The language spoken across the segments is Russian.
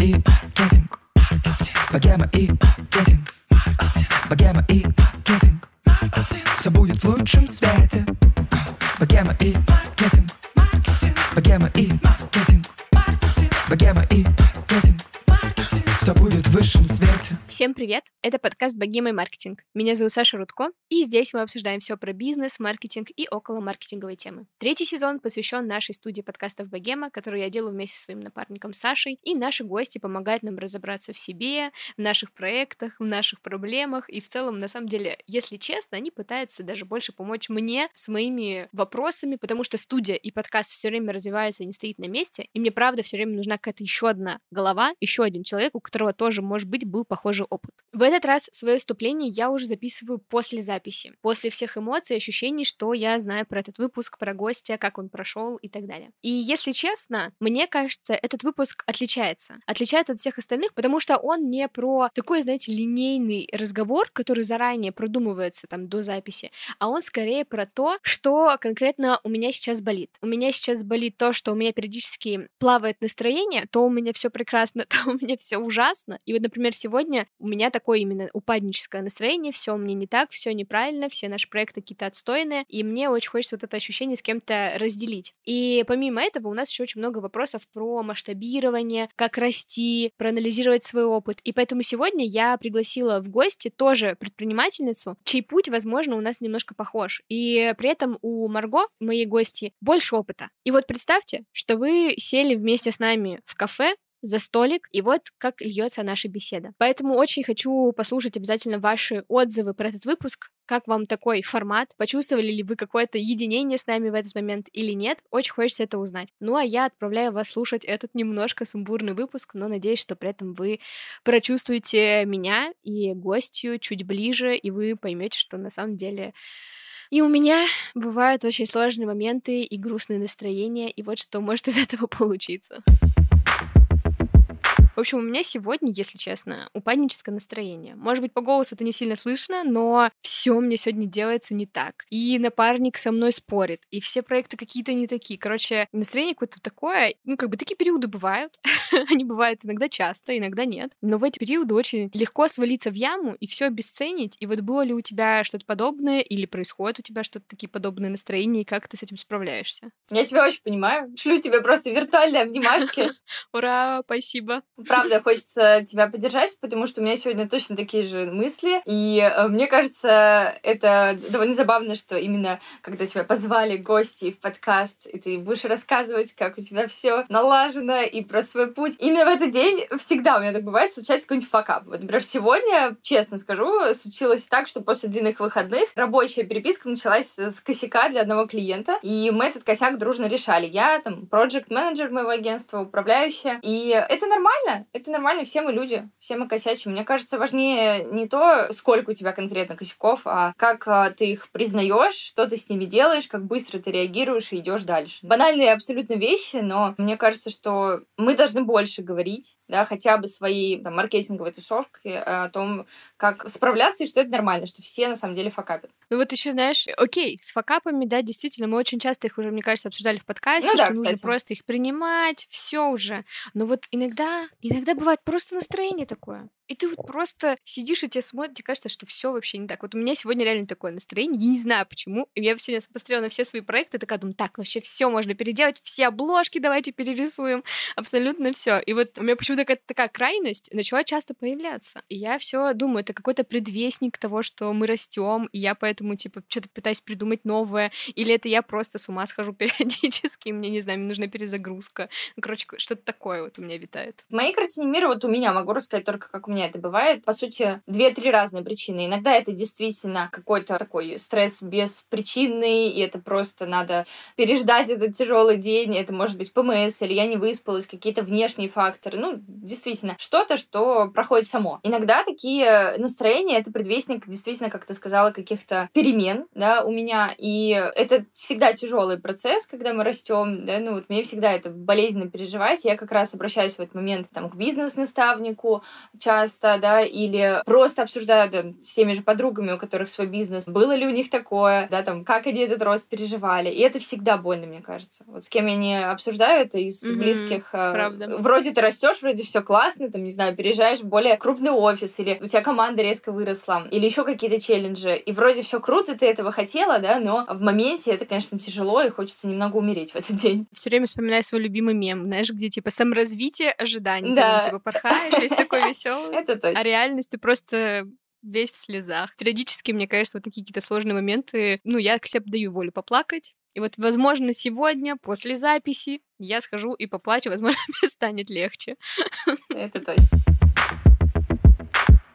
и маркетинг. Богема и маркетинг. Богема и маркетинг. Все будет в лучшем свете. Богема и маркетинг. Всем привет! Это подкаст «Богема и маркетинг». Меня зовут Саша Рудко, и здесь мы обсуждаем все про бизнес, маркетинг и около маркетинговой темы. Третий сезон посвящен нашей студии подкастов «Богема», которую я делаю вместе со своим напарником Сашей, и наши гости помогают нам разобраться в себе, в наших проектах, в наших проблемах, и в целом, на самом деле, если честно, они пытаются даже больше помочь мне с моими вопросами, потому что студия и подкаст все время развивается и не стоит на месте, и мне, правда, все время нужна какая-то еще одна голова, еще один человек, у которого тоже, может быть, был похожий опыт. В этот раз свое вступление я уже записываю после записи, после всех эмоций, ощущений, что я знаю про этот выпуск, про гостя, как он прошел и так далее. И если честно, мне кажется, этот выпуск отличается. Отличается от всех остальных, потому что он не про такой, знаете, линейный разговор, который заранее продумывается там до записи, а он скорее про то, что конкретно у меня сейчас болит. У меня сейчас болит то, что у меня периодически плавает настроение, то у меня все прекрасно, то у меня все ужасно. И вот, например, сегодня у меня так такое именно упадническое настроение, все мне не так, все неправильно, все наши проекты какие-то отстойные, и мне очень хочется вот это ощущение с кем-то разделить. И помимо этого у нас еще очень много вопросов про масштабирование, как расти, проанализировать свой опыт. И поэтому сегодня я пригласила в гости тоже предпринимательницу, чей путь, возможно, у нас немножко похож. И при этом у Марго, моей гости, больше опыта. И вот представьте, что вы сели вместе с нами в кафе, за столик, и вот как льется наша беседа. Поэтому очень хочу послушать обязательно ваши отзывы про этот выпуск, как вам такой формат? Почувствовали ли вы какое-то единение с нами в этот момент или нет? Очень хочется это узнать. Ну а я отправляю вас слушать этот немножко сумбурный выпуск, но надеюсь, что при этом вы прочувствуете меня и гостью чуть ближе, и вы поймете, что на самом деле и у меня бывают очень сложные моменты и грустные настроения, и вот что может из этого получиться. В общем, у меня сегодня, если честно, упадническое настроение. Может быть, по голосу это не сильно слышно, но все мне сегодня делается не так. И напарник со мной спорит, и все проекты какие-то не такие. Короче, настроение какое-то такое, ну, как бы такие периоды бывают. Они бывают иногда часто, иногда нет. Но в эти периоды очень легко свалиться в яму и все обесценить. И вот было ли у тебя что-то подобное, или происходит у тебя что-то такие подобные настроения, и как ты с этим справляешься? Я тебя очень понимаю. Шлю тебе просто виртуальные обнимашки. Ура, спасибо правда хочется тебя поддержать, потому что у меня сегодня точно такие же мысли. И э, мне кажется, это довольно забавно, что именно когда тебя позвали гости в подкаст, и ты будешь рассказывать, как у тебя все налажено и про свой путь. Именно в этот день всегда у меня так бывает, случается какой-нибудь факап. Вот, например, сегодня, честно скажу, случилось так, что после длинных выходных рабочая переписка началась с косяка для одного клиента, и мы этот косяк дружно решали. Я там проект менеджер моего агентства, управляющая, и это нормально, это нормально, все мы люди, все мы косячим. Мне кажется, важнее не то, сколько у тебя конкретно косяков, а как а, ты их признаешь, что ты с ними делаешь, как быстро ты реагируешь и идешь дальше. Банальные абсолютно вещи, но мне кажется, что мы должны больше говорить, да, хотя бы своей там, маркетинговой тусовкой о том, как справляться и что это нормально, что все на самом деле факапят. Ну вот еще знаешь, окей, с факапами, да, действительно, мы очень часто их уже, мне кажется, обсуждали в подкасте, ну, да, что кстати. нужно просто их принимать, все уже. Но вот иногда Иногда бывает просто настроение такое. И ты вот просто сидишь и тебе смотрит, тебе кажется, что все вообще не так. Вот у меня сегодня реально такое настроение, я не знаю почему. И я сегодня посмотрела на все свои проекты, такая думаю, так, вообще все можно переделать, все обложки давайте перерисуем, абсолютно все. И вот у меня почему-то какая-то такая крайность начала часто появляться. И я все думаю, это какой-то предвестник того, что мы растем, и я поэтому, типа, что-то пытаюсь придумать новое, или это я просто с ума схожу периодически, мне, не знаю, мне нужна перезагрузка. Ну, короче, что-то такое вот у меня витает. В моей картине мира вот у меня, могу рассказать только, как у меня это бывает. По сути, две-три разные причины. Иногда это действительно какой-то такой стресс беспричинный, и это просто надо переждать этот тяжелый день. Это может быть ПМС, или я не выспалась, какие-то внешние факторы. Ну, действительно, что-то, что проходит само. Иногда такие настроения — это предвестник, действительно, как ты сказала, каких-то перемен, да, у меня. И это всегда тяжелый процесс, когда мы растем, да, ну, вот мне всегда это болезненно переживать. Я как раз обращаюсь в этот момент там, к бизнес-наставнику часто, часто, да, или просто обсуждаю да, с теми же подругами, у которых свой бизнес, было ли у них такое, да, там, как они этот рост переживали. И это всегда больно, мне кажется. Вот с кем я не обсуждаю это из mm-hmm, близких. Э, правда. Вроде ты растешь, вроде все классно, там, не знаю, переезжаешь в более крупный офис, или у тебя команда резко выросла, или еще какие-то челленджи. И вроде все круто, ты этого хотела, да, но в моменте это, конечно, тяжело, и хочется немного умереть в этот день. Все время вспоминаю свой любимый мем, знаешь, где типа саморазвитие ожиданий. Да. Ты, типа порхаешь, весь такой веселый. Это точно. А реальность ты просто весь в слезах. Периодически, мне кажется, вот такие какие-то сложные моменты, ну, я к себе даю волю поплакать. И вот, возможно, сегодня, после записи, я схожу и поплачу, возможно, мне станет легче. Это точно.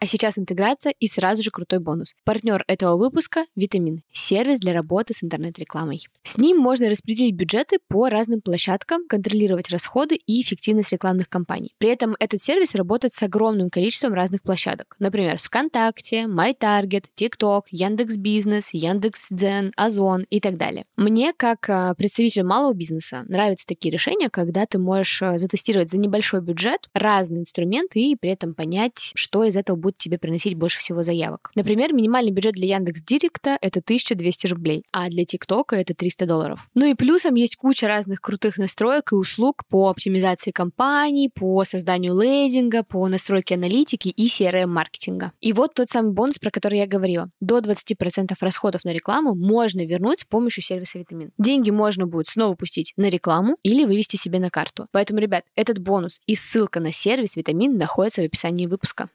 А сейчас интеграция и сразу же крутой бонус. Партнер этого выпуска — Витамин, сервис для работы с интернет-рекламой. С ним можно распределить бюджеты по разным площадкам, контролировать расходы и эффективность рекламных кампаний. При этом этот сервис работает с огромным количеством разных площадок. Например, с ВКонтакте, MyTarget, TikTok, Яндекс.Бизнес, Яндекс.Дзен, Озон и так далее. Мне, как а, представителю малого бизнеса, нравятся такие решения, когда ты можешь а, затестировать за небольшой бюджет разные инструменты и при этом понять, что из этого будет тебе приносить больше всего заявок. Например, минимальный бюджет для Яндекс Директа — это 1200 рублей, а для ТикТока — это 300 долларов. Ну и плюсом есть куча разных крутых настроек и услуг по оптимизации компаний, по созданию лейдинга, по настройке аналитики и CRM-маркетинга. И вот тот самый бонус, про который я говорила. До 20% расходов на рекламу можно вернуть с помощью сервиса Витамин. Деньги можно будет снова пустить на рекламу или вывести себе на карту. Поэтому, ребят, этот бонус и ссылка на сервис Витамин находится в описании выпуска.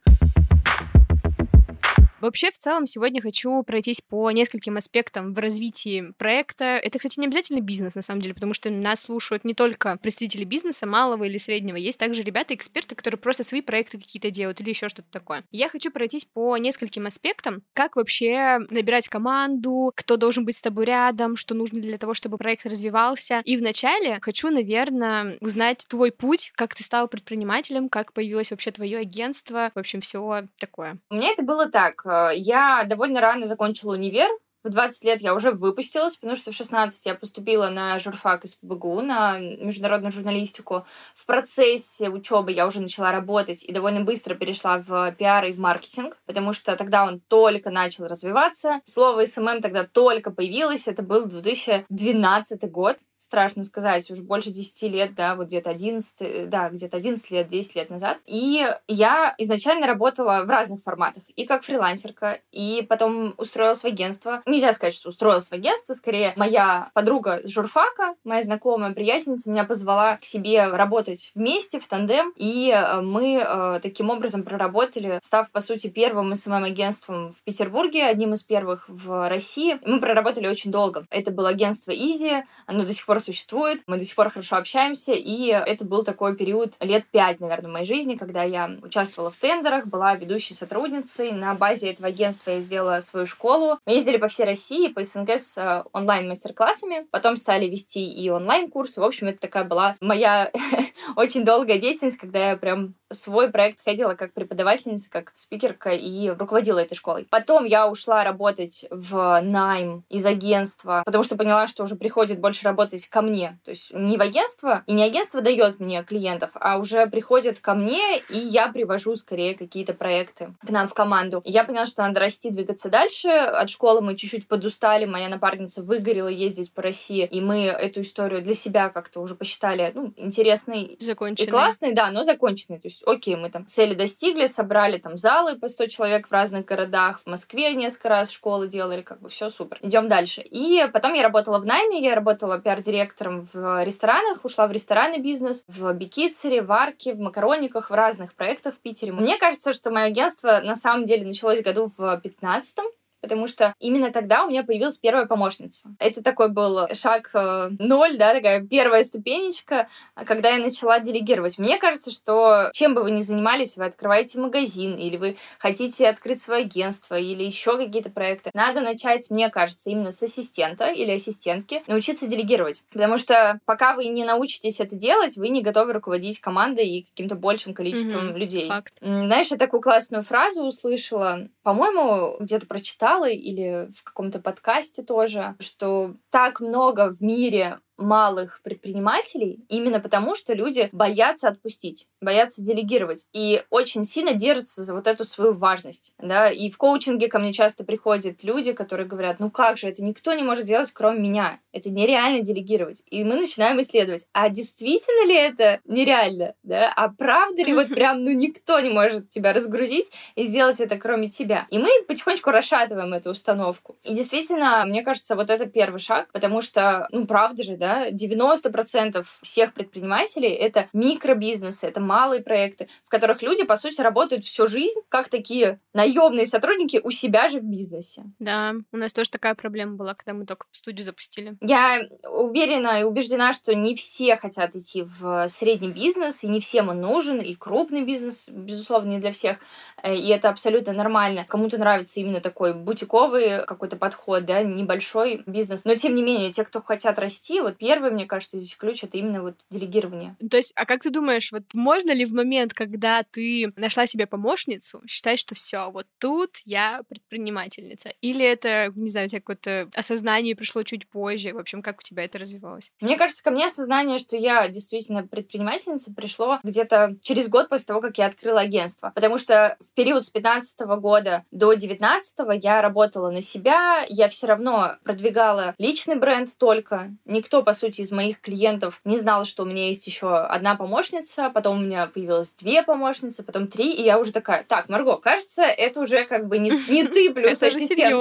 Вообще, в целом, сегодня хочу пройтись по нескольким аспектам в развитии проекта. Это, кстати, не обязательно бизнес, на самом деле, потому что нас слушают не только представители бизнеса, малого или среднего. Есть также ребята-эксперты, которые просто свои проекты какие-то делают или еще что-то такое. Я хочу пройтись по нескольким аспектам. Как вообще набирать команду, кто должен быть с тобой рядом, что нужно для того, чтобы проект развивался. И вначале хочу, наверное, узнать твой путь, как ты стал предпринимателем, как появилось вообще твое агентство, в общем, все такое. У меня это было так. Э, я довольно рано закончила универ, в 20 лет я уже выпустилась, потому что в 16 я поступила на журфак СПбГУ, на международную журналистику. В процессе учебы я уже начала работать и довольно быстро перешла в пиар и в маркетинг, потому что тогда он только начал развиваться. Слово SMM тогда только появилось, это был 2012 год, страшно сказать, уже больше 10 лет, да, вот где-то 11, да, где-то 11 лет, 10 лет назад. И я изначально работала в разных форматах, и как фрилансерка, и потом устроилась в агентство, нельзя сказать, что устроилась в агентство, скорее моя подруга с журфака, моя знакомая приятельница меня позвала к себе работать вместе в тандем, и э, мы э, таким образом проработали, став, по сути, первым СММ-агентством в Петербурге, одним из первых в России. Мы проработали очень долго. Это было агентство Изи, оно до сих пор существует, мы до сих пор хорошо общаемся, и это был такой период лет пять, наверное, в моей жизни, когда я участвовала в тендерах, была ведущей сотрудницей. На базе этого агентства я сделала свою школу. Мы ездили по всей России по СНГ с э, онлайн-мастер-классами. Потом стали вести и онлайн-курсы. В общем, это такая была моя очень долгая деятельность, когда я прям свой проект ходила как преподавательница, как спикерка и руководила этой школой. Потом я ушла работать в найм из агентства, потому что поняла, что уже приходит больше работать ко мне. То есть не в агентство, и не агентство дает мне клиентов, а уже приходят ко мне, и я привожу скорее какие-то проекты к нам в команду. Я поняла, что надо расти, двигаться дальше. От школы мы чуть-чуть подустали, моя напарница выгорела ездить по России, и мы эту историю для себя как-то уже посчитали, ну, интересной и классной, да, но законченной. То есть есть, окей, мы там цели достигли, собрали там залы по 100 человек в разных городах, в Москве несколько раз школы делали, как бы все супер. Идем дальше. И потом я работала в найме, я работала пиар-директором в ресторанах, ушла в ресторанный бизнес, в Бикицере, в Арке, в Макарониках, в разных проектах в Питере. Мне кажется, что мое агентство на самом деле началось году в 15 потому что именно тогда у меня появилась первая помощница. Это такой был шаг э, ноль, да, такая первая ступенечка, когда я начала делегировать. Мне кажется, что чем бы вы ни занимались, вы открываете магазин, или вы хотите открыть свое агентство, или еще какие-то проекты, надо начать, мне кажется, именно с ассистента или ассистентки, научиться делегировать. Потому что пока вы не научитесь это делать, вы не готовы руководить командой и каким-то большим количеством mm-hmm. людей. Факт. Знаешь, я такую классную фразу услышала, по-моему, где-то прочитала, читала или в каком-то подкасте тоже, что так много в мире малых предпринимателей именно потому, что люди боятся отпустить, боятся делегировать и очень сильно держатся за вот эту свою важность. Да? И в коучинге ко мне часто приходят люди, которые говорят, ну как же, это никто не может делать, кроме меня. Это нереально делегировать. И мы начинаем исследовать, а действительно ли это нереально? Да? А правда ли вот прям, ну никто не может тебя разгрузить и сделать это, кроме тебя? И мы потихонечку расшатываем эту установку. И действительно, мне кажется, вот это первый шаг, потому что, ну правда же, да, 90% всех предпринимателей — это микробизнесы, это малые проекты, в которых люди, по сути, работают всю жизнь как такие наемные сотрудники у себя же в бизнесе. Да, у нас тоже такая проблема была, когда мы только студию запустили. Я уверена и убеждена, что не все хотят идти в средний бизнес, и не всем он нужен, и крупный бизнес, безусловно, не для всех, э, и это абсолютно нормально. Кому-то нравится именно такой бутиковый какой-то подход, да, небольшой бизнес. Но, тем не менее, те, кто хотят расти, вот первый, мне кажется, здесь ключ — это именно вот делегирование. То есть, а как ты думаешь, вот можно ли в момент, когда ты нашла себе помощницу, считать, что все, вот тут я предпринимательница? Или это, не знаю, у тебя какое-то осознание пришло чуть позже? В общем, как у тебя это развивалось? Мне кажется, ко мне осознание, что я действительно предпринимательница, пришло где-то через год после того, как я открыла агентство. Потому что в период с 15 года до 19 я работала на себя, я все равно продвигала личный бренд только. Никто, по сути, из моих клиентов не знал, что у меня есть еще одна помощница, потом у меня появилось две помощницы, потом три, и я уже такая, так, Марго, кажется, это уже как бы не, не ты плюс ассистентка.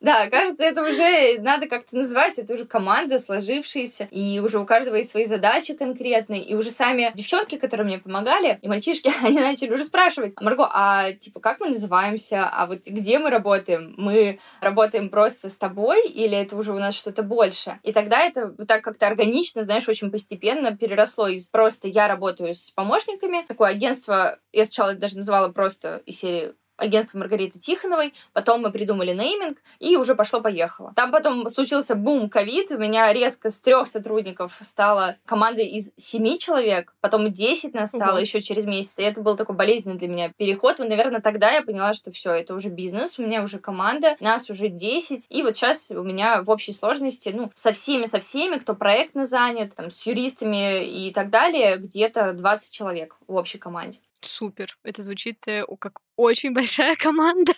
Да, кажется, это уже надо как-то назвать, это уже команда сложившаяся, и уже у каждого есть свои задачи конкретные, и уже сами девчонки, которые мне помогали, и мальчишки, они начали уже спрашивать, Марго, а типа как мы называемся, а вот где мы работаем? Мы работаем просто с тобой, или это уже у нас что-то больше? И тогда это так как-то органично, знаешь, очень постепенно переросло из просто я работаю с помощниками, такое агентство, я сначала даже называла просто из серии агентство Маргариты Тихоновой, потом мы придумали нейминг, и уже пошло-поехало. Там потом случился бум ковид, у меня резко с трех сотрудников стала команда из семи человек, потом десять нас стало угу. еще через месяц, и это был такой болезненный для меня переход. Вот, наверное, тогда я поняла, что все, это уже бизнес, у меня уже команда, нас уже 10, и вот сейчас у меня в общей сложности, ну, со всеми, со всеми, кто проектно занят, там, с юристами и так далее, где-то 20 человек в общей команде. Супер. Это звучит э, как очень большая команда.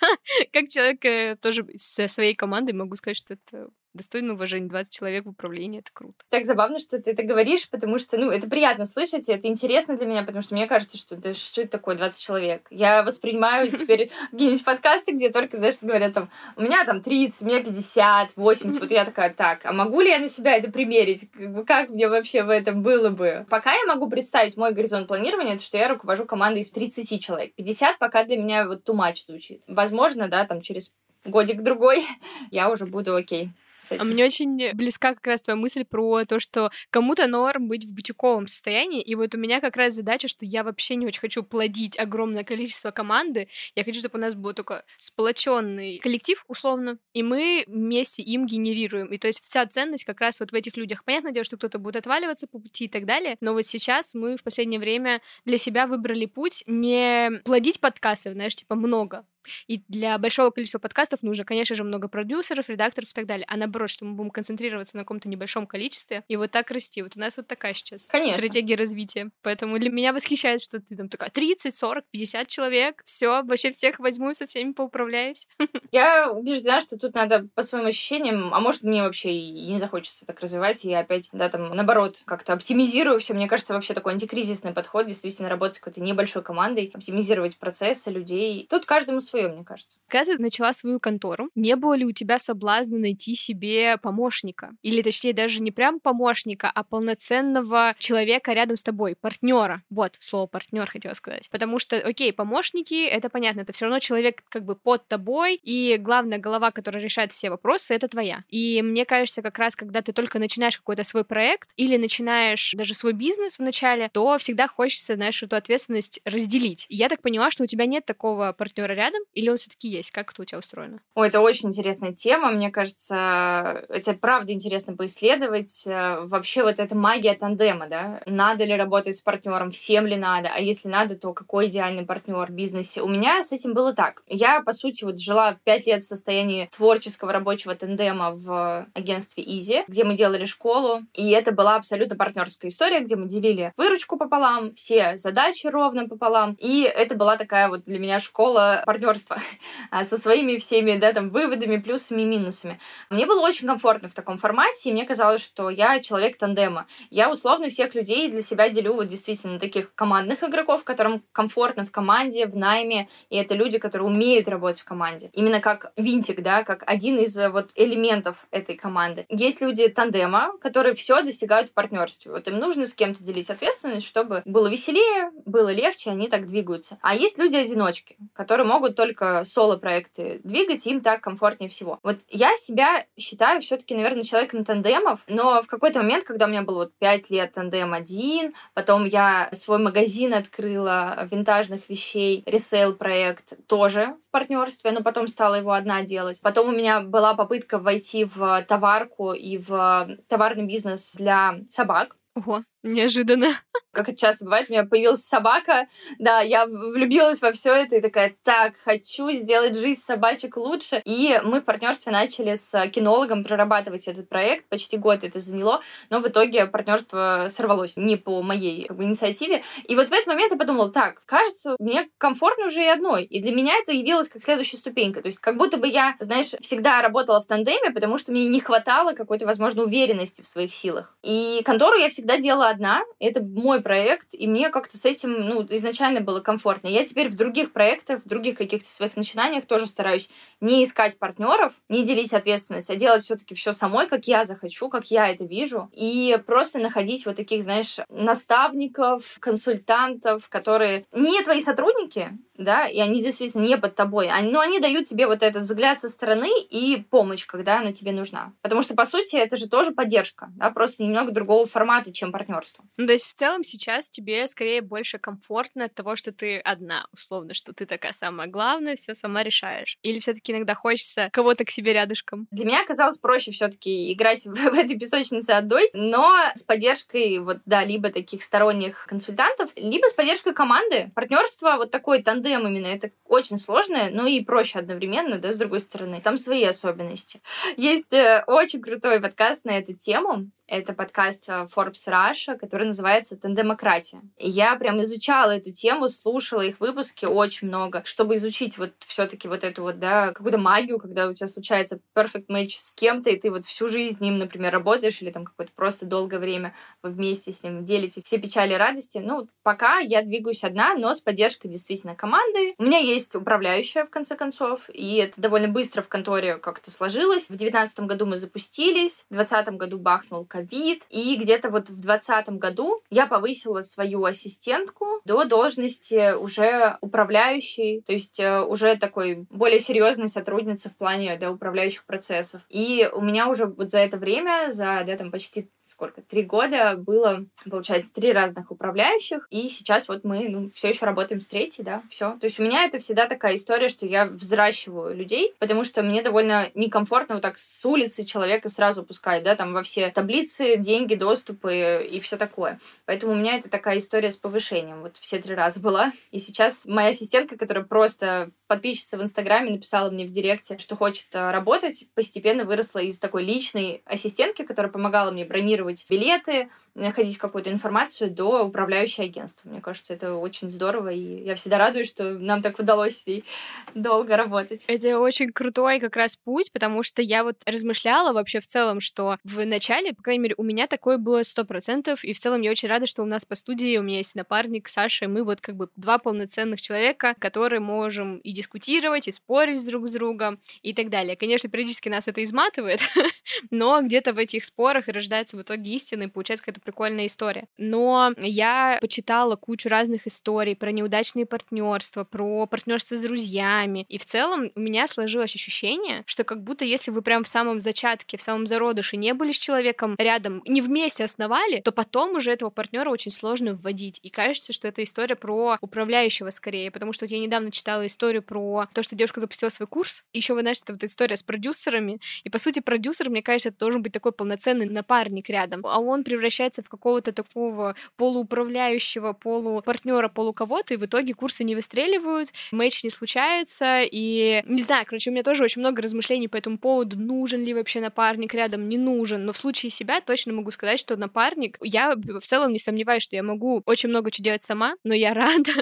как человек э, тоже со своей командой могу сказать, что это достойно уважения. 20 человек в управлении, это круто. Так забавно, что ты это говоришь, потому что, ну, это приятно слышать, и это интересно для меня, потому что мне кажется, что да, что это такое 20 человек? Я воспринимаю теперь какие-нибудь подкасты, где только, знаешь, говорят там, у меня там 30, у меня 50, 80, вот я такая, так, а могу ли я на себя это примерить? Как, мне вообще в этом было бы? Пока я могу представить мой горизонт планирования, это что я руковожу командой из 30 человек. 50 пока для меня вот much звучит. Возможно, да, там через годик-другой я уже буду окей с мне очень близка как раз твоя мысль про то, что кому-то норм быть в бутиковом состоянии, и вот у меня как раз задача, что я вообще не очень хочу плодить огромное количество команды, я хочу, чтобы у нас был только сплоченный коллектив, условно, и мы вместе им генерируем. И то есть вся ценность как раз вот в этих людях. Понятное дело, что кто-то будет отваливаться по пути и так далее, но вот сейчас мы в последнее время для себя выбрали путь не плодить подкасты, знаешь, типа много, и для большого количества подкастов нужно, конечно же, много продюсеров, редакторов и так далее. А наоборот, что мы будем концентрироваться на каком-то небольшом количестве и вот так расти. Вот у нас вот такая сейчас конечно. стратегия развития. Поэтому для меня восхищает, что ты там такая 30, 40, 50 человек, все, вообще всех возьму со всеми поуправляюсь. Я убеждена, что тут надо по своим ощущениям, а может мне вообще и не захочется так развивать, и я опять, да, там, наоборот, как-то оптимизирую все. Мне кажется, вообще такой антикризисный подход, действительно работать с какой-то небольшой командой, оптимизировать процессы людей. Тут каждому свое свое, мне кажется. Когда ты начала свою контору, не было ли у тебя соблазна найти себе помощника? Или, точнее, даже не прям помощника, а полноценного человека рядом с тобой, партнера. Вот, слово партнер хотела сказать. Потому что, окей, помощники, это понятно, это все равно человек как бы под тобой, и главная голова, которая решает все вопросы, это твоя. И мне кажется, как раз, когда ты только начинаешь какой-то свой проект или начинаешь даже свой бизнес вначале, то всегда хочется, знаешь, эту ответственность разделить. И я так поняла, что у тебя нет такого партнера рядом, или он все-таки есть? Как это у тебя устроено? Ой, это очень интересная тема. Мне кажется, это правда интересно поисследовать. Э, вообще вот эта магия тандема, да? Надо ли работать с партнером, всем ли надо? А если надо, то какой идеальный партнер в бизнесе? У меня с этим было так. Я, по сути, вот жила пять лет в состоянии творческого рабочего тандема в агентстве Easy, где мы делали школу. И это была абсолютно партнерская история, где мы делили выручку пополам, все задачи ровно пополам. И это была такая вот для меня школа партнерства со своими всеми, да, там, выводами, плюсами и минусами. Мне было очень комфортно в таком формате, и мне казалось, что я человек тандема. Я условно всех людей для себя делю вот действительно таких командных игроков, которым комфортно в команде, в найме, и это люди, которые умеют работать в команде. Именно как винтик, да, как один из э, вот элементов этой команды. Есть люди тандема, которые все достигают в партнерстве. Вот им нужно с кем-то делить ответственность, чтобы было веселее, было легче, они так двигаются. А есть люди-одиночки, которые могут только соло-проекты двигать, им так комфортнее всего. Вот я себя считаю все-таки, наверное, человеком тандемов, но в какой-то момент, когда у меня было вот 5 лет тандем один, потом я свой магазин открыла винтажных вещей, ресейл проект тоже в партнерстве, но потом стала его одна делать. Потом у меня была попытка войти в товарку и в товарный бизнес для собак. Ого, неожиданно. Как это часто бывает, у меня появилась собака, да, я влюбилась во все это и такая, так, хочу сделать жизнь собачек лучше. И мы в партнерстве начали с кинологом прорабатывать этот проект, почти год это заняло, но в итоге партнерство сорвалось не по моей как бы, инициативе. И вот в этот момент я подумала, так, кажется, мне комфортно уже и одной. И для меня это явилось как следующая ступенька. То есть как будто бы я, знаешь, всегда работала в тандеме, потому что мне не хватало какой-то, возможно, уверенности в своих силах. И контору я всегда делала одна, это мой проект, и мне как-то с этим, ну, изначально было комфортно. Я теперь в других проектах, в других каких-то своих начинаниях тоже стараюсь не искать партнеров, не делить ответственность, а делать все-таки все самой, как я захочу, как я это вижу, и просто находить вот таких, знаешь, наставников, консультантов, которые не твои сотрудники, да, и они действительно не под тобой, но они дают тебе вот этот взгляд со стороны и помощь, когда она тебе нужна. Потому что, по сути, это же тоже поддержка, да, просто немного другого формата, чем партнерство. Ну, то есть в целом сейчас тебе скорее больше комфортно от того, что ты одна, условно, что ты такая самая главная, все сама решаешь. Или все-таки иногда хочется кого-то к себе рядышком? Для меня казалось проще все-таки играть в, в этой песочнице одной, но с поддержкой вот, да, либо таких сторонних консультантов, либо с поддержкой команды. Партнерство вот такой тандем именно, это очень сложное, но и проще одновременно, да, с другой стороны. Там свои особенности. Есть э, очень крутой подкаст на эту тему. Это подкаст э, Forbes Russia, который называется «Тандемократия». И я прям изучала эту тему, слушала их выпуски очень много, чтобы изучить вот все таки вот эту вот, да, какую-то магию, когда у тебя случается perfect match с кем-то, и ты вот всю жизнь с ним, например, работаешь, или там какое-то просто долгое время вы вместе с ним делите все печали и радости. Ну, пока я двигаюсь одна, но с поддержкой действительно команды. У меня есть управляющая, в конце концов, и это довольно быстро в конторе как-то сложилось. В девятнадцатом году мы запустились, в двадцатом году бахнул ковид, и где-то вот в двадцатом году я повысила свою ассистентку до должности уже управляющей, то есть э, уже такой более серьезной сотрудницы в плане да, управляющих процессов. И у меня уже вот за это время, за да, там почти сколько, три года было, получается, три разных управляющих, и сейчас вот мы ну, все еще работаем с третьей, да, все. То есть у меня это всегда такая история, что я взращиваю людей, потому что мне довольно некомфортно вот так с улицы человека сразу пускать, да, там во все таблицы, деньги, доступы и все такое. Поэтому у меня это такая история с повышением. Вот все три раза была. И сейчас моя ассистентка, которая просто подписчица в Инстаграме написала мне в директе, что хочет э, работать, постепенно выросла из такой личной ассистентки, которая помогала мне бронировать билеты, находить какую-то информацию, до управляющей агентства. Мне кажется, это очень здорово, и я всегда радуюсь, что нам так удалось с ней долго работать. Это очень крутой как раз путь, потому что я вот размышляла вообще в целом, что в начале, по крайней мере, у меня такое было сто процентов, и в целом я очень рада, что у нас по студии у меня есть напарник Саша, и мы вот как бы два полноценных человека, которые можем и дискутировать, и спорить друг с другом и так далее. Конечно, периодически нас это изматывает, но где-то в этих спорах и рождается в итоге истина, и получается какая-то прикольная история. Но я почитала кучу разных историй про неудачные партнерства, про партнерство с друзьями, и в целом у меня сложилось ощущение, что как будто если вы прям в самом зачатке, в самом зародыше не были с человеком рядом, не вместе основали, то потом уже этого партнера очень сложно вводить. И кажется, что это история про управляющего скорее, потому что вот я недавно читала историю про то, что девушка запустила свой курс. Еще, вы знаете, это вот история с продюсерами. И, по сути, продюсер, мне кажется, это должен быть такой полноценный напарник рядом. А он превращается в какого-то такого полууправляющего, полупартнера, полу кого-то, и в итоге курсы не выстреливают, матч не случается, и не знаю, короче, у меня тоже очень много размышлений по этому поводу, нужен ли вообще напарник рядом, не нужен, но в случае себя точно могу сказать, что напарник, я в целом не сомневаюсь, что я могу очень много чего делать сама, но я рада,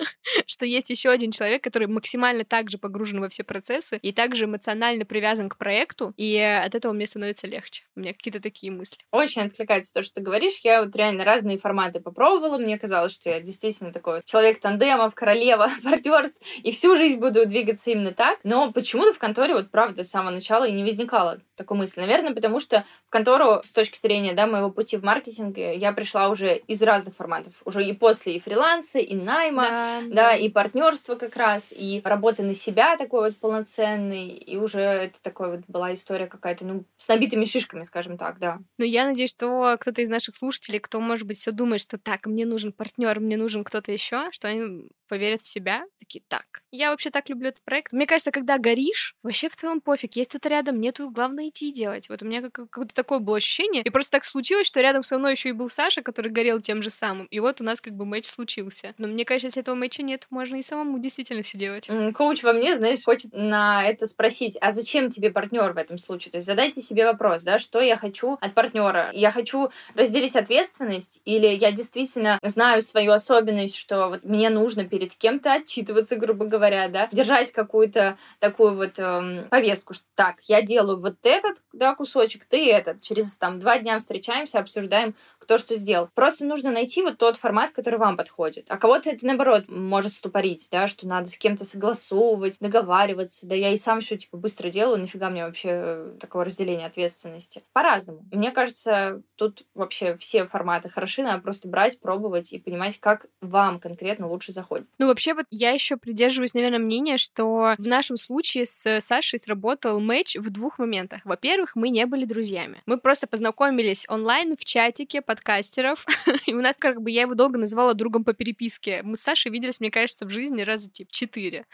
что есть еще один человек, который максимально также погружен во все процессы и также эмоционально привязан к проекту, и от этого мне становится легче. У меня какие-то такие мысли. Очень откликается то, что ты говоришь. Я вот реально разные форматы попробовала. Мне казалось, что я действительно такой человек тандемов, королева партнерств, и всю жизнь буду двигаться именно так. Но почему-то в конторе вот правда с самого начала и не возникало такой мысли. Наверное, потому что в контору с точки зрения да, моего пути в маркетинге я пришла уже из разных форматов. Уже и после и фриланса, и найма, да, да и партнерства как раз, и работы на себя такой вот полноценный, и уже это такой вот была история какая-то, ну, с набитыми шишками, скажем так, да. Ну, я надеюсь, что кто-то из наших слушателей, кто, может быть, все думает, что так, мне нужен партнер, мне нужен кто-то еще, что они поверят в себя, такие, так, я вообще так люблю этот проект. Мне кажется, когда горишь, вообще в целом пофиг, есть кто-то рядом, нету, главное идти и делать. Вот у меня как- какое-то такое было ощущение. И просто так случилось, что рядом со мной еще и был Саша, который горел тем же самым. И вот у нас как бы матч случился. Но мне кажется, если этого матча нет, можно и самому действительно все делать. Коуч во мне, знаешь, хочет на это спросить, а зачем тебе партнер в этом случае? То есть задайте себе вопрос, да, что я хочу от партнера? Я хочу разделить ответственность или я действительно знаю свою особенность, что вот мне нужно перед кем-то отчитываться, грубо говоря, да, держать какую-то такую вот эм, повестку, что так, я делаю вот этот, да, кусочек, ты этот. Через там два дня встречаемся, обсуждаем, кто что сделал. Просто нужно найти вот тот формат, который вам подходит. А кого-то это, наоборот, может ступорить, да, что надо с кем-то согласовывать, договариваться. Да я и сам все, типа, быстро делаю, нафига мне вообще э, такого разделения ответственности. По-разному. Мне кажется, тут вообще все форматы хороши, надо просто брать, пробовать и понимать, как вам конкретно лучше заходит. Ну, вообще, вот я еще придерживаюсь, наверное, мнения, что в нашем случае с Сашей сработал матч в двух моментах. Во-первых, мы не были друзьями. Мы просто познакомились онлайн в чатике подкастеров, и у нас как бы я его долго называла другом по переписке. Мы с Сашей виделись, мне кажется, в жизни раза типа четыре.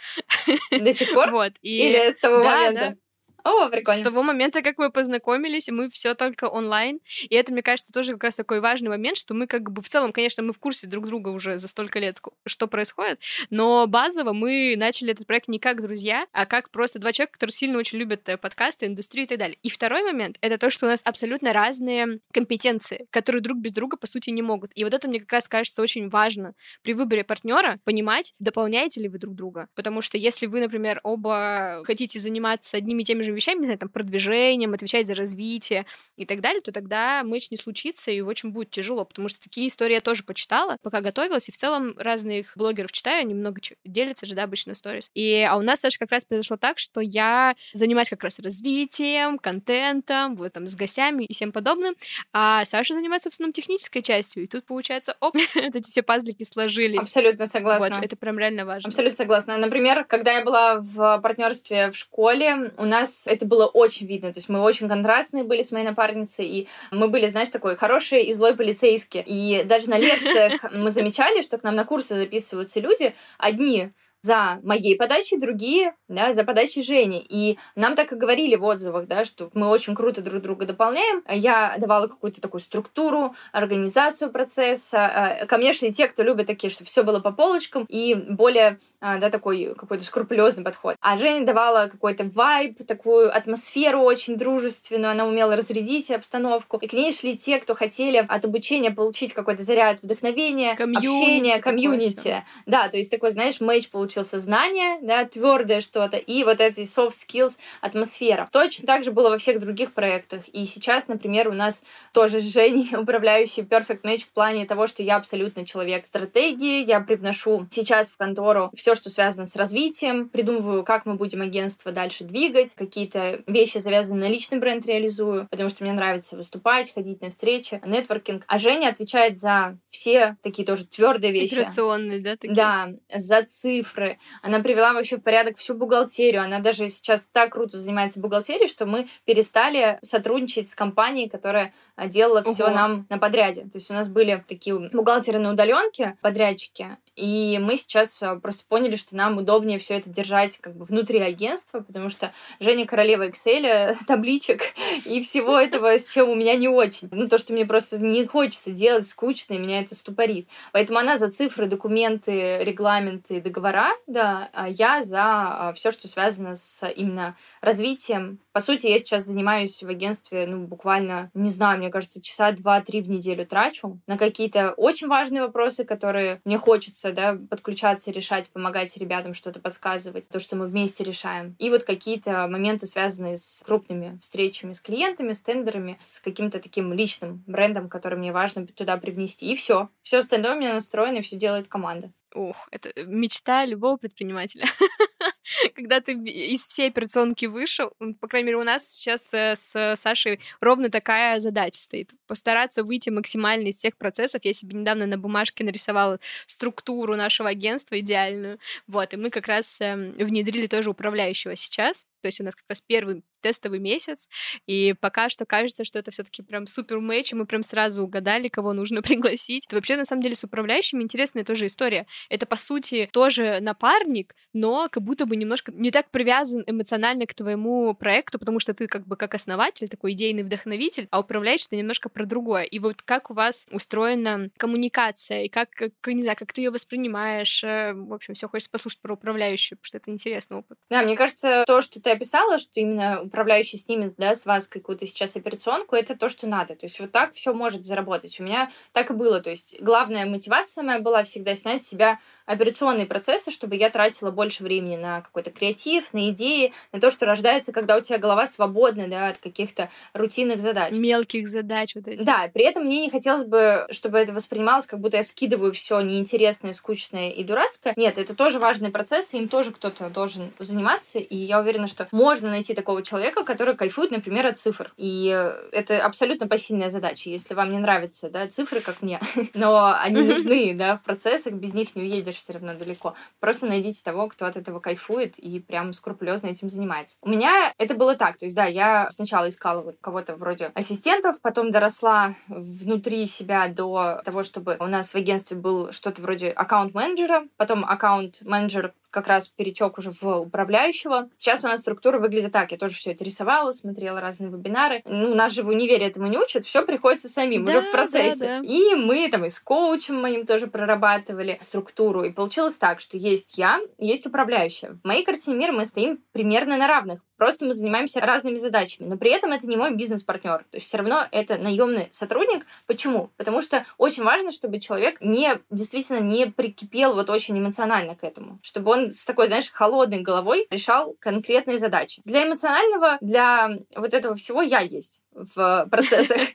До сих пор? Вот. Или с того да, момента? Да. О, прикольно. С того момента, как мы познакомились, мы все только онлайн. И это, мне кажется, тоже как раз такой важный момент, что мы как бы в целом, конечно, мы в курсе друг друга уже за столько лет, что происходит, но базово мы начали этот проект не как друзья, а как просто два человека, которые сильно очень любят э, подкасты, индустрию и так далее. И второй момент — это то, что у нас абсолютно разные компетенции, которые друг без друга, по сути, не могут. И вот это, мне как раз кажется очень важно при выборе партнера понимать, дополняете ли вы друг друга. Потому что если вы, например, оба хотите заниматься одними и теми же вещами, не знаю, там, продвижением, отвечать за развитие и так далее, то тогда матч не случится, и очень будет тяжело, потому что такие истории я тоже почитала, пока готовилась, и в целом разных блогеров читаю, они много делятся же, да, обычно сторис. И, а у нас, Саша, как раз произошло так, что я занимаюсь как раз развитием, контентом, вот там, с гостями и всем подобным, а Саша занимается в основном технической частью, и тут, получается, оп, эти все пазлики сложились. Абсолютно согласна. Вот, это прям реально важно. Абсолютно согласна. Например, когда я была в партнерстве в школе, у нас это было очень видно. То есть мы очень контрастные были с моей напарницей, и мы были, знаешь, такой хорошие и злой полицейские. И даже на лекциях мы замечали, что к нам на курсы записываются люди, одни за моей подачей, другие да, за подачей Жени. И нам так и говорили в отзывах, да, что мы очень круто друг друга дополняем. Я давала какую-то такую структуру, организацию процесса. Э, конечно, и те, кто любит такие, что все было по полочкам, и более э, да, такой какой-то скрупулезный подход. А Женя давала какой-то вайб, такую атмосферу очень дружественную, она умела разрядить обстановку. И к ней шли те, кто хотели от обучения получить какой-то заряд вдохновения, комьюнити общения, комьюнити. Да, то есть такой, знаешь, мэйч получил получился знание, да, твердое что-то, и вот эти soft skills, атмосфера. Точно так же было во всех других проектах. И сейчас, например, у нас тоже с Женей, управляющий Perfect Match в плане того, что я абсолютно человек стратегии, я привношу сейчас в контору все, что связано с развитием, придумываю, как мы будем агентство дальше двигать, какие-то вещи, завязанные на личный бренд, реализую, потому что мне нравится выступать, ходить на встречи, нетворкинг. А Женя отвечает за все такие тоже твердые вещи. Операционные, да? Такие? Да, за цифры, цифры, она привела вообще в порядок всю бухгалтерию. Она даже сейчас так круто занимается бухгалтерией, что мы перестали сотрудничать с компанией, которая а, делала все нам на подряде. То есть у нас были такие бухгалтеры на удаленке, подрядчики, И мы сейчас а, просто поняли, что нам удобнее все это держать как бы внутри агентства, потому что Женя королева Excel, табличек и всего этого, с чем у меня не очень. Ну, то, что мне просто не хочется делать, скучно, и меня это ступорит. Поэтому она за цифры, документы, регламенты, договора, да, а я за а, все, что связано с именно развитием. По сути, я сейчас занимаюсь в агентстве, ну, буквально, не знаю, мне кажется, часа два-три в неделю трачу на какие-то очень важные вопросы, которые мне хочется, да, подключаться, решать, помогать ребятам что-то подсказывать, то, что мы вместе решаем. И вот какие-то моменты, связанные с крупными встречами с клиентами, с тендерами, с каким-то таким личным брендом, который мне важно туда привнести. И все. Все остальное у меня настроено, все делает команда. Ух, это мечта любого предпринимателя. Когда ты из всей операционки вышел, по крайней мере, у нас сейчас э, с Сашей ровно такая задача стоит. Постараться выйти максимально из всех процессов. Я себе недавно на бумажке нарисовала структуру нашего агентства идеальную. Вот, и мы как раз эм, внедрили тоже управляющего сейчас. То есть у нас как раз первый тестовый месяц, и пока что кажется, что это все таки прям супер мэч, и мы прям сразу угадали, кого нужно пригласить. Это вообще, на самом деле, с управляющими интересная тоже история. Это, по сути, тоже напарник, но как будто бы немножко не так привязан эмоционально к твоему проекту, потому что ты как бы как основатель, такой идейный вдохновитель, а управляющий это немножко про другое. И вот как у вас устроена коммуникация, и как, как не знаю, как ты ее воспринимаешь, э, в общем, все хочется послушать про управляющую, потому что это интересный опыт. Да, мне кажется, то, что ты ты описала, что именно управляющий снимет да, с вас какую-то сейчас операционку, это то, что надо. То есть вот так все может заработать. У меня так и было. То есть главная мотивация моя была всегда снять с себя операционные процессы, чтобы я тратила больше времени на какой-то креатив, на идеи, на то, что рождается, когда у тебя голова свободна да, от каких-то рутинных задач. Мелких задач вот этих. Да, при этом мне не хотелось бы, чтобы это воспринималось, как будто я скидываю все неинтересное, скучное и дурацкое. Нет, это тоже важные процессы, им тоже кто-то должен заниматься, и я уверена, что можно найти такого человека, который кайфует, например, от цифр. И это абсолютно пассивная задача. Если вам не нравятся да, цифры, как мне, но они нужны да, в процессах, без них не уедешь все равно далеко. Просто найдите того, кто от этого кайфует и прям скрупулезно этим занимается. У меня это было так. То есть, да, я сначала искала вот кого-то вроде ассистентов, потом доросла внутри себя до того, чтобы у нас в агентстве был что-то вроде аккаунт-менеджера, потом аккаунт-менеджер как раз перетек уже в управляющего. Сейчас у нас структура выглядит так. Я тоже все это рисовала, смотрела разные вебинары. Ну, нас же в универе этому не учат, все приходится самим да, уже в процессе. Да, да. И мы там и с коучем моим тоже прорабатывали структуру. И получилось так, что есть я, есть управляющая. В моей картине мира мы стоим примерно на равных. Просто мы занимаемся разными задачами. Но при этом это не мой бизнес-партнер. То есть все равно это наемный сотрудник. Почему? Потому что очень важно, чтобы человек не действительно не прикипел вот очень эмоционально к этому. Чтобы он с такой, знаешь, холодной головой решал конкретные задачи. Для эмоционального, для вот этого всего я есть в процессах.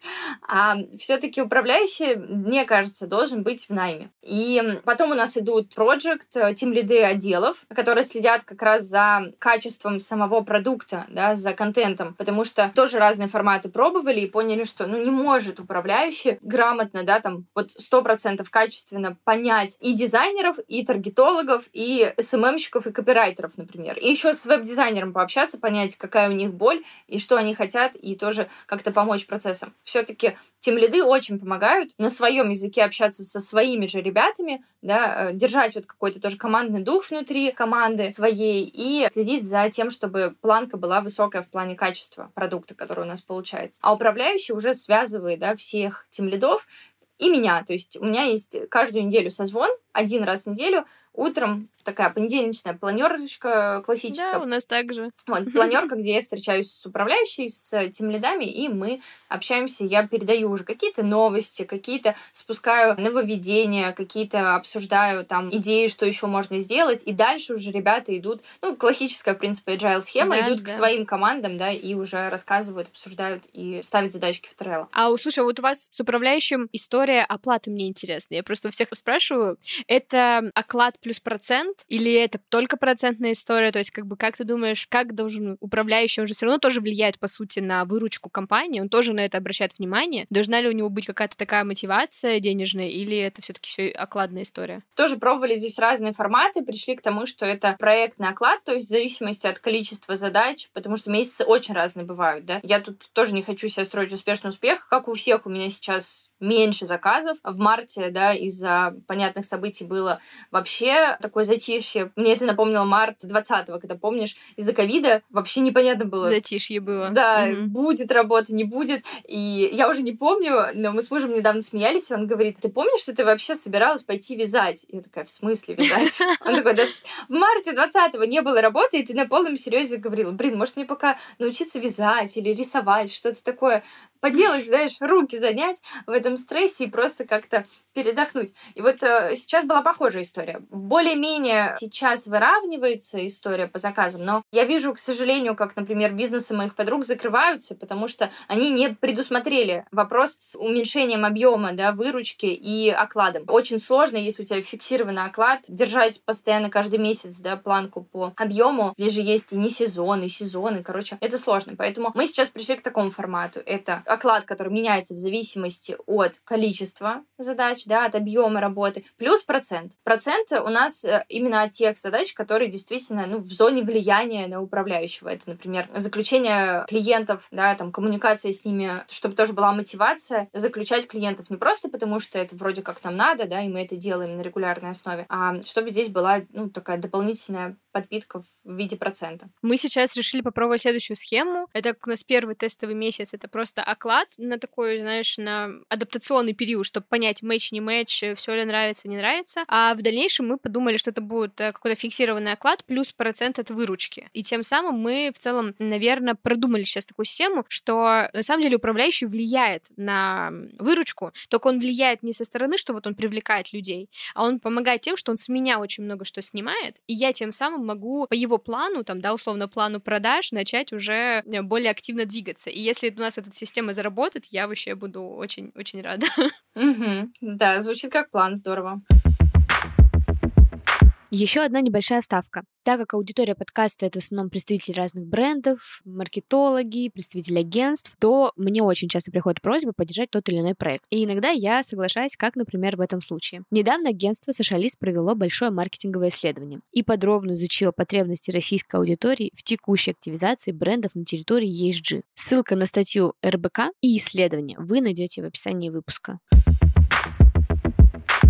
А все-таки управляющий, мне кажется, должен быть в найме. И потом у нас идут проект, э, тим лиды отделов, которые следят как раз за качеством самого продукта, да, за контентом, потому что тоже разные форматы пробовали и поняли, что ну не может управляющий грамотно, да, там вот сто процентов качественно понять и дизайнеров, и таргетологов, и СММщиков, и копирайтеров, например. И еще с веб-дизайнером пообщаться, понять, какая у них боль, и что они хотят, и тоже как-то помочь процессам. Все-таки тем лиды очень помогают на своем языке общаться со своими же ребятами, да, э, держать вот какой-то тоже командный дух внутри команды своей и следить за тем, чтобы планка была высокая в плане качества продукта, который у нас получается. А управляющий уже связывает да, всех тем лидов и меня. То есть у меня есть каждую неделю созвон, один раз в неделю, утром такая понедельничная планерочка классическая. Да, у нас также. Вот, планерка, где я встречаюсь с управляющей, с тем лидами, и мы общаемся, я передаю уже какие-то новости, какие-то спускаю нововведения, какие-то обсуждаю там идеи, что еще можно сделать, и дальше уже ребята идут, ну, классическая, в принципе, agile схема, да, идут да. к своим командам, да, и уже рассказывают, обсуждают и ставят задачки в Trello. А, слушай, вот у вас с управляющим история оплаты мне интересна. Я просто всех спрашиваю, это оклад плюс процент, или это только процентная история? То есть, как бы, как ты думаешь, как должен управляющий, он же все равно тоже влияет, по сути, на выручку компании, он тоже на это обращает внимание. Должна ли у него быть какая-то такая мотивация денежная, или это все-таки все окладная история? Тоже пробовали здесь разные форматы, пришли к тому, что это проектный оклад, то есть в зависимости от количества задач, потому что месяцы очень разные бывают, да. Я тут тоже не хочу себе строить успешный успех, как у всех у меня сейчас меньше заказов. В марте, да, из-за понятных событий было вообще такое затишье. Мне это напомнило март 20-го, когда, помнишь, из-за ковида вообще непонятно было. Затишье было. Да, угу. будет работа, не будет. И я уже не помню, но мы с мужем недавно смеялись, и он говорит, ты помнишь, что ты вообще собиралась пойти вязать? Я такая, в смысле вязать? Он такой, да в марте 20-го не было работы, и ты на полном серьезе говорила, блин, может мне пока научиться вязать или рисовать, что-то такое поделать, знаешь, руки занять в этом стрессе и просто как-то передохнуть. И вот э, сейчас была похожая история. Более-менее сейчас выравнивается история по заказам, но я вижу, к сожалению, как, например, бизнесы моих подруг закрываются, потому что они не предусмотрели вопрос с уменьшением объема да, выручки и окладом. Очень сложно, если у тебя фиксированный оклад, держать постоянно каждый месяц да, планку по объему. Здесь же есть и не сезон, и сезоны, короче, это сложно. Поэтому мы сейчас пришли к такому формату. Это оклад, который меняется в зависимости от количества задач, да, от объема работы, плюс процент. Процент у нас э, именно от тех задач, которые действительно ну, в зоне влияния на управляющего. Это, например, заключение клиентов, да, там, коммуникация с ними, чтобы тоже была мотивация заключать клиентов не просто потому, что это вроде как нам надо, да, и мы это делаем на регулярной основе, а чтобы здесь была, ну, такая дополнительная подпитка в виде процента. Мы сейчас решили попробовать следующую схему. Это у нас первый тестовый месяц, это просто оклад на такой, знаешь, на адаптационный период, чтобы понять, матч, не матч, все ли нравится, не нравится. А в дальнейшем мы подумали, что это будет э, какой-то фиксированный оклад плюс процент от выручки. И тем самым мы в целом, наверное, продумали сейчас такую схему, что на самом деле управляющий влияет на выручку, только он влияет не со стороны, что вот он привлекает людей, а он помогает тем, что он с меня очень много что снимает, и я тем самым могу по его плану, там, да, условно, плану продаж начать уже э, более активно двигаться. И если у нас эта система заработает, я вообще буду очень-очень рада. Да, звучит как план, здорово. Еще одна небольшая вставка. Так как аудитория подкаста — это в основном представители разных брендов, маркетологи, представители агентств, то мне очень часто приходят просьбы поддержать тот или иной проект. И иногда я соглашаюсь, как, например, в этом случае. Недавно агентство Сошалист провело большое маркетинговое исследование и подробно изучило потребности российской аудитории в текущей активизации брендов на территории ESG. Ссылка на статью РБК и исследование вы найдете в описании выпуска.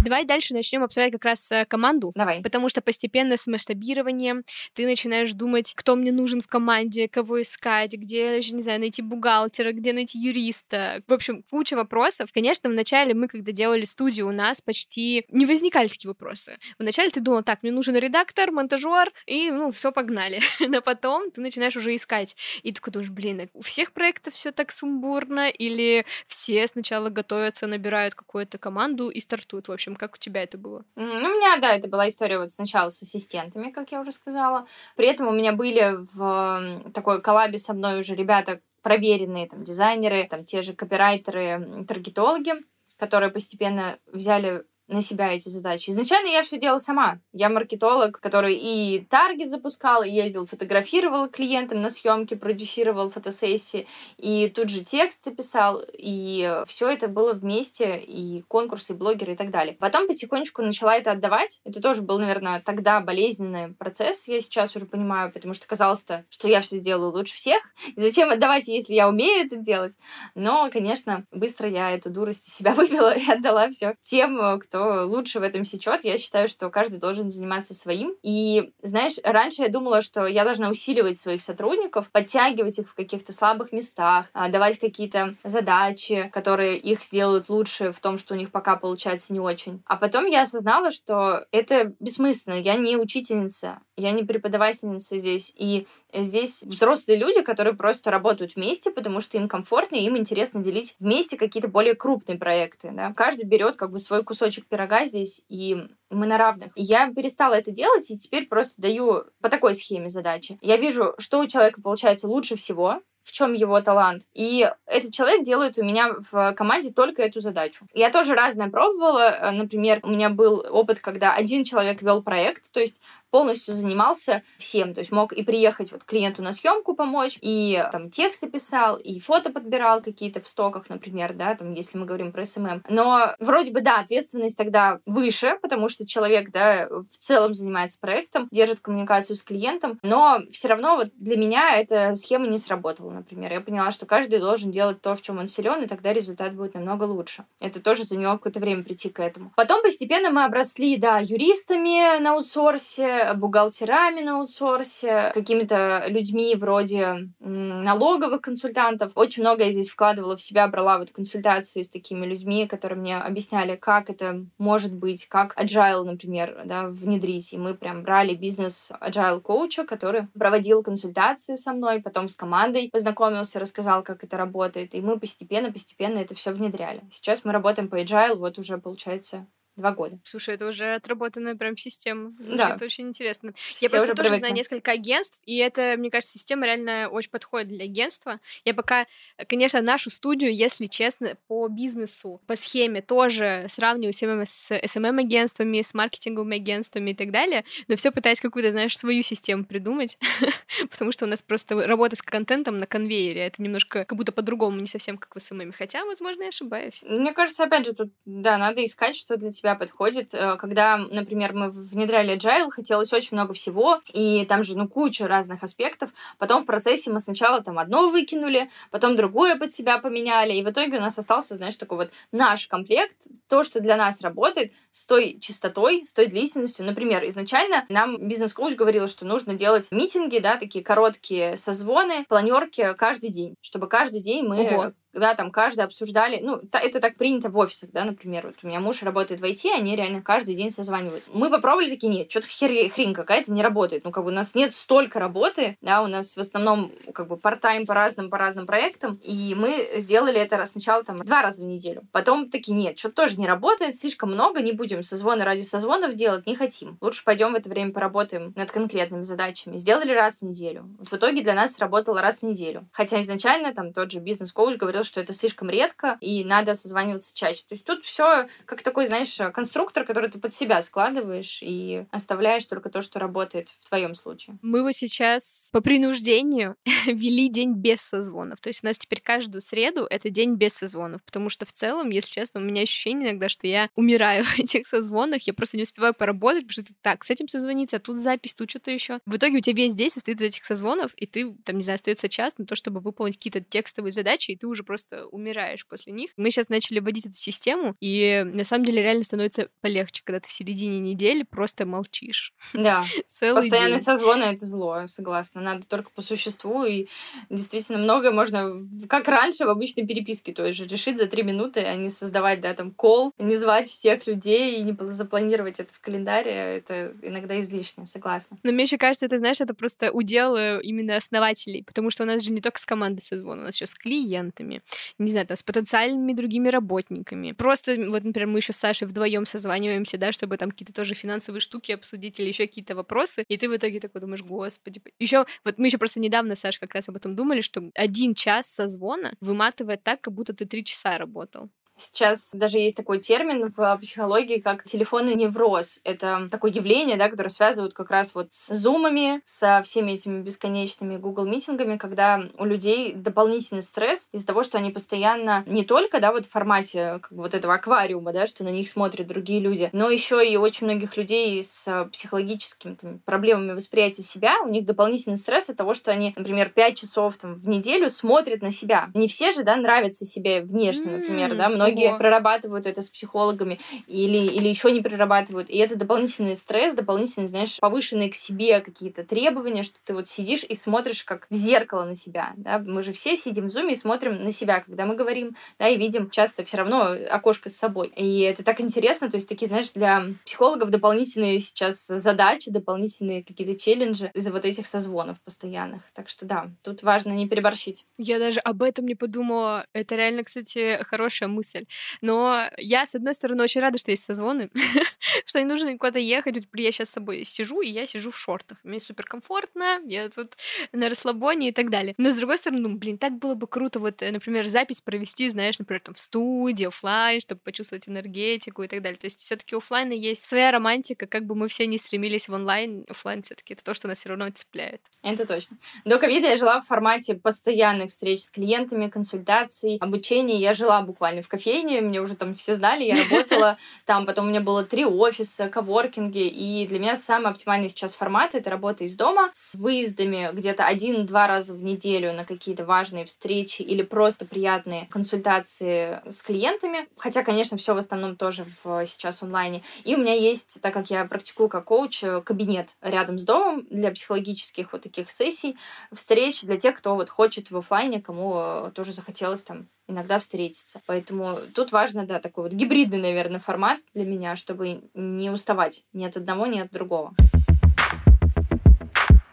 Давай дальше начнем обсуждать как раз э, команду. Давай. Потому что постепенно с масштабированием ты начинаешь думать, кто мне нужен в команде, кого искать, где, не знаю, найти бухгалтера, где найти юриста. В общем, куча вопросов. Конечно, вначале мы, когда делали студию, у нас почти не возникали такие вопросы. Вначале ты думал, так, мне нужен редактор, монтажер, и, ну, все погнали. Но потом ты начинаешь уже искать. И такой думаешь, блин, у всех проектов все так сумбурно, или все сначала готовятся, набирают какую-то команду и стартуют. В общем, как у тебя это было? Ну, у меня, да, это была история вот сначала с ассистентами, как я уже сказала. При этом у меня были в такой коллабе со мной уже ребята проверенные, там, дизайнеры, там, те же копирайтеры, таргетологи, которые постепенно взяли на себя эти задачи. Изначально я все делала сама. Я маркетолог, который и таргет запускал, и ездил, фотографировал клиентам на съемке, продюсировал фотосессии, и тут же тексты писал, и все это было вместе, и конкурсы, и блогеры, и так далее. Потом потихонечку начала это отдавать. Это тоже был, наверное, тогда болезненный процесс, я сейчас уже понимаю, потому что казалось-то, что я все сделаю лучше всех. И зачем отдавать, если я умею это делать? Но, конечно, быстро я эту дурость из себя вывела и отдала все тем, кто кто лучше в этом сечет. Я считаю, что каждый должен заниматься своим. И, знаешь, раньше я думала, что я должна усиливать своих сотрудников, подтягивать их в каких-то слабых местах, а, давать какие-то задачи, которые их сделают лучше в том, что у них пока получается не очень. А потом я осознала, что это бессмысленно. Я не учительница, я не преподавательница здесь. И здесь взрослые люди, которые просто работают вместе, потому что им комфортно, им интересно делить вместе какие-то более крупные проекты. Да? Каждый берет как бы свой кусочек пирога здесь, и мы на равных. Я перестала это делать, и теперь просто даю по такой схеме задачи. Я вижу, что у человека получается лучше всего, в чем его талант. И этот человек делает у меня в команде только эту задачу. Я тоже разное пробовала. Например, у меня был опыт, когда один человек вел проект, то есть полностью занимался всем. То есть мог и приехать вот клиенту на съемку помочь, и там тексты писал, и фото подбирал какие-то в стоках, например, да, там, если мы говорим про SMM. Но вроде бы, да, ответственность тогда выше, потому что человек, да, в целом занимается проектом, держит коммуникацию с клиентом, но все равно вот для меня эта схема не сработала, например. Я поняла, что каждый должен делать то, в чем он силен, и тогда результат будет намного лучше. Это тоже заняло какое-то время прийти к этому. Потом постепенно мы обросли, да, юристами на аутсорсе, бухгалтерами на аутсорсе, какими-то людьми вроде налоговых консультантов. Очень много я здесь вкладывала в себя, брала вот консультации с такими людьми, которые мне объясняли, как это может быть, как agile, например, да, внедрить. И мы прям брали бизнес agile коуча, который проводил консультации со мной, потом с командой познакомился, рассказал, как это работает. И мы постепенно-постепенно это все внедряли. Сейчас мы работаем по agile вот уже, получается, два года. Слушай, это уже отработанная прям система. Звучит Да. очень интересно. Все я просто тоже привыкли. знаю несколько агентств, и это, мне кажется, система реально очень подходит для агентства. Я пока, конечно, нашу студию, если честно, по бизнесу, по схеме тоже сравниваю с SMM с SMM-агентствами, с маркетинговыми агентствами и так далее, но все пытаюсь какую-то, знаешь, свою систему придумать, потому что у нас просто работа с контентом на конвейере, это немножко как будто по-другому, не совсем как в SMM, хотя, возможно, я ошибаюсь. Мне кажется, опять же, тут, да, надо искать, что для тебя подходит. Э, Когда, например, мы внедряли Agile, хотелось очень много всего, и там же, ну, куча разных аспектов. Потом в процессе мы сначала там одно выкинули, потом другое под себя поменяли, и в итоге у нас остался, знаешь, такой вот наш комплект, то, что для нас работает, с той частотой, с той длительностью. Например, изначально нам бизнес-коуч говорил, что нужно делать митинги, да, такие короткие созвоны, планерки каждый день, чтобы каждый день мы Ого. Да, там каждый обсуждали, ну, это так принято в офисах, да, например, вот у меня муж работает в IT, они реально каждый день созваниваются. Мы попробовали такие, нет, что-то хер, хрень какая-то не работает, ну, как бы у нас нет столько работы, да, у нас в основном, как бы, part-time по разным, по разным проектам, и мы сделали это сначала там два раза в неделю. Потом такие, нет, что-то тоже не работает, слишком много, не будем созвоны ради созвонов делать, не хотим. Лучше пойдем в это время поработаем над конкретными задачами. Сделали раз в неделю. Вот в итоге для нас сработало раз в неделю. Хотя изначально там тот же бизнес-коуч говорил, что это слишком редко, и надо созваниваться чаще. То есть тут все как такой, знаешь, конструктор, который ты под себя складываешь и оставляешь только то, что работает в твоем случае. Мы вот сейчас по принуждению вели день без созвонов. То есть у нас теперь каждую среду это день без созвонов, потому что в целом, если честно, у меня ощущение иногда, что я умираю в этих созвонах, я просто не успеваю поработать, потому что ты так, с этим созвониться, а тут запись, тут что-то еще. В итоге у тебя весь день состоит из этих созвонов, и ты, там, не знаю, остается час на то, чтобы выполнить какие-то текстовые задачи, и ты уже просто умираешь после них. Мы сейчас начали вводить эту систему, и на самом деле реально становится полегче, когда ты в середине недели просто молчишь. Да, Целый постоянные день. созвоны — это зло, согласна. Надо только по существу, и действительно многое можно, как раньше, в обычной переписке той же, решить за три минуты, а не создавать, да, там, кол, не звать всех людей и не пла- запланировать это в календаре. Это иногда излишне, согласна. Но мне еще кажется, это, знаешь, это просто удел э, именно основателей, потому что у нас же не только с командой созвон, у нас еще с клиентами, не знаю, там, с потенциальными другими работниками. Просто, вот, например, мы еще с Сашей вдвоем созваниваемся, да, чтобы там какие-то тоже финансовые штуки обсудить или еще какие-то вопросы, и ты в итоге такой думаешь, господи. Еще, вот мы еще просто недавно, Саша, как раз об этом думали, что один час созвона выматывает так, как будто ты три часа работал. Сейчас даже есть такой термин в психологии, как телефонный невроз. Это такое явление, да, которое связывают как раз вот с зумами, со всеми этими бесконечными Google митингами, когда у людей дополнительный стресс из-за того, что они постоянно не только, да, вот в формате как бы вот этого аквариума, да, что на них смотрят другие люди, но еще и очень многих людей с психологическими там, проблемами восприятия себя, у них дополнительный стресс от того, что они, например, 5 часов там, в неделю смотрят на себя. Не все же, да, нравятся себе внешне, например, М, да, многие ого. прорабатывают это с психологами или, или еще не прорабатывают. И это дополнительный стресс, дополнительные, знаешь, повышенные к себе какие-то требования, что ты вот сидишь и смотришь как в зеркало на себя. Да? Мы же все сидим в зуме и смотрим на себя, когда мы говорим, да, и видим часто все равно окошко с собой. И это так интересно, то есть такие, знаешь, для психологов дополнительные сейчас задачи, дополнительные какие-то челленджи из-за вот этих созвонов постоянных. Так что да, тут важно не переборщить. Я даже об этом не подумала. Это реально, кстати, хорошая мысль. Пользователь. Но я, с одной стороны, очень рада, что есть созвоны, что не нужно куда-то ехать. Я сейчас с собой сижу, и я сижу в шортах. Мне супер комфортно, я тут на расслабоне и так далее. Но, с другой стороны, ну, блин, так было бы круто вот, э, например, запись провести, знаешь, например, там в студии, офлайн, чтобы почувствовать энергетику и так далее. То есть все таки офлайн есть своя романтика, как бы мы все не стремились в онлайн, офлайн все таки это то, что нас все равно цепляет. Это точно. До ковида я жила в формате постоянных встреч с клиентами, консультаций, обучения. Я жила буквально в кофейне, меня уже там все знали, я работала там, потом у меня было три офиса, коворкинги, и для меня самый оптимальный сейчас формат — это работа из дома с выездами где-то один-два раза в неделю на какие-то важные встречи или просто приятные консультации с клиентами. Хотя, конечно, все в основном тоже в, сейчас онлайне. И у меня есть, так как я практикую как коуч, кабинет рядом с домом для психологических вот таких сессий, встреч для тех, кто вот хочет в офлайне, кому э, тоже захотелось там иногда встретиться. Поэтому тут важно, да, такой вот гибридный, наверное, формат для меня, чтобы не уставать ни от одного, ни от другого.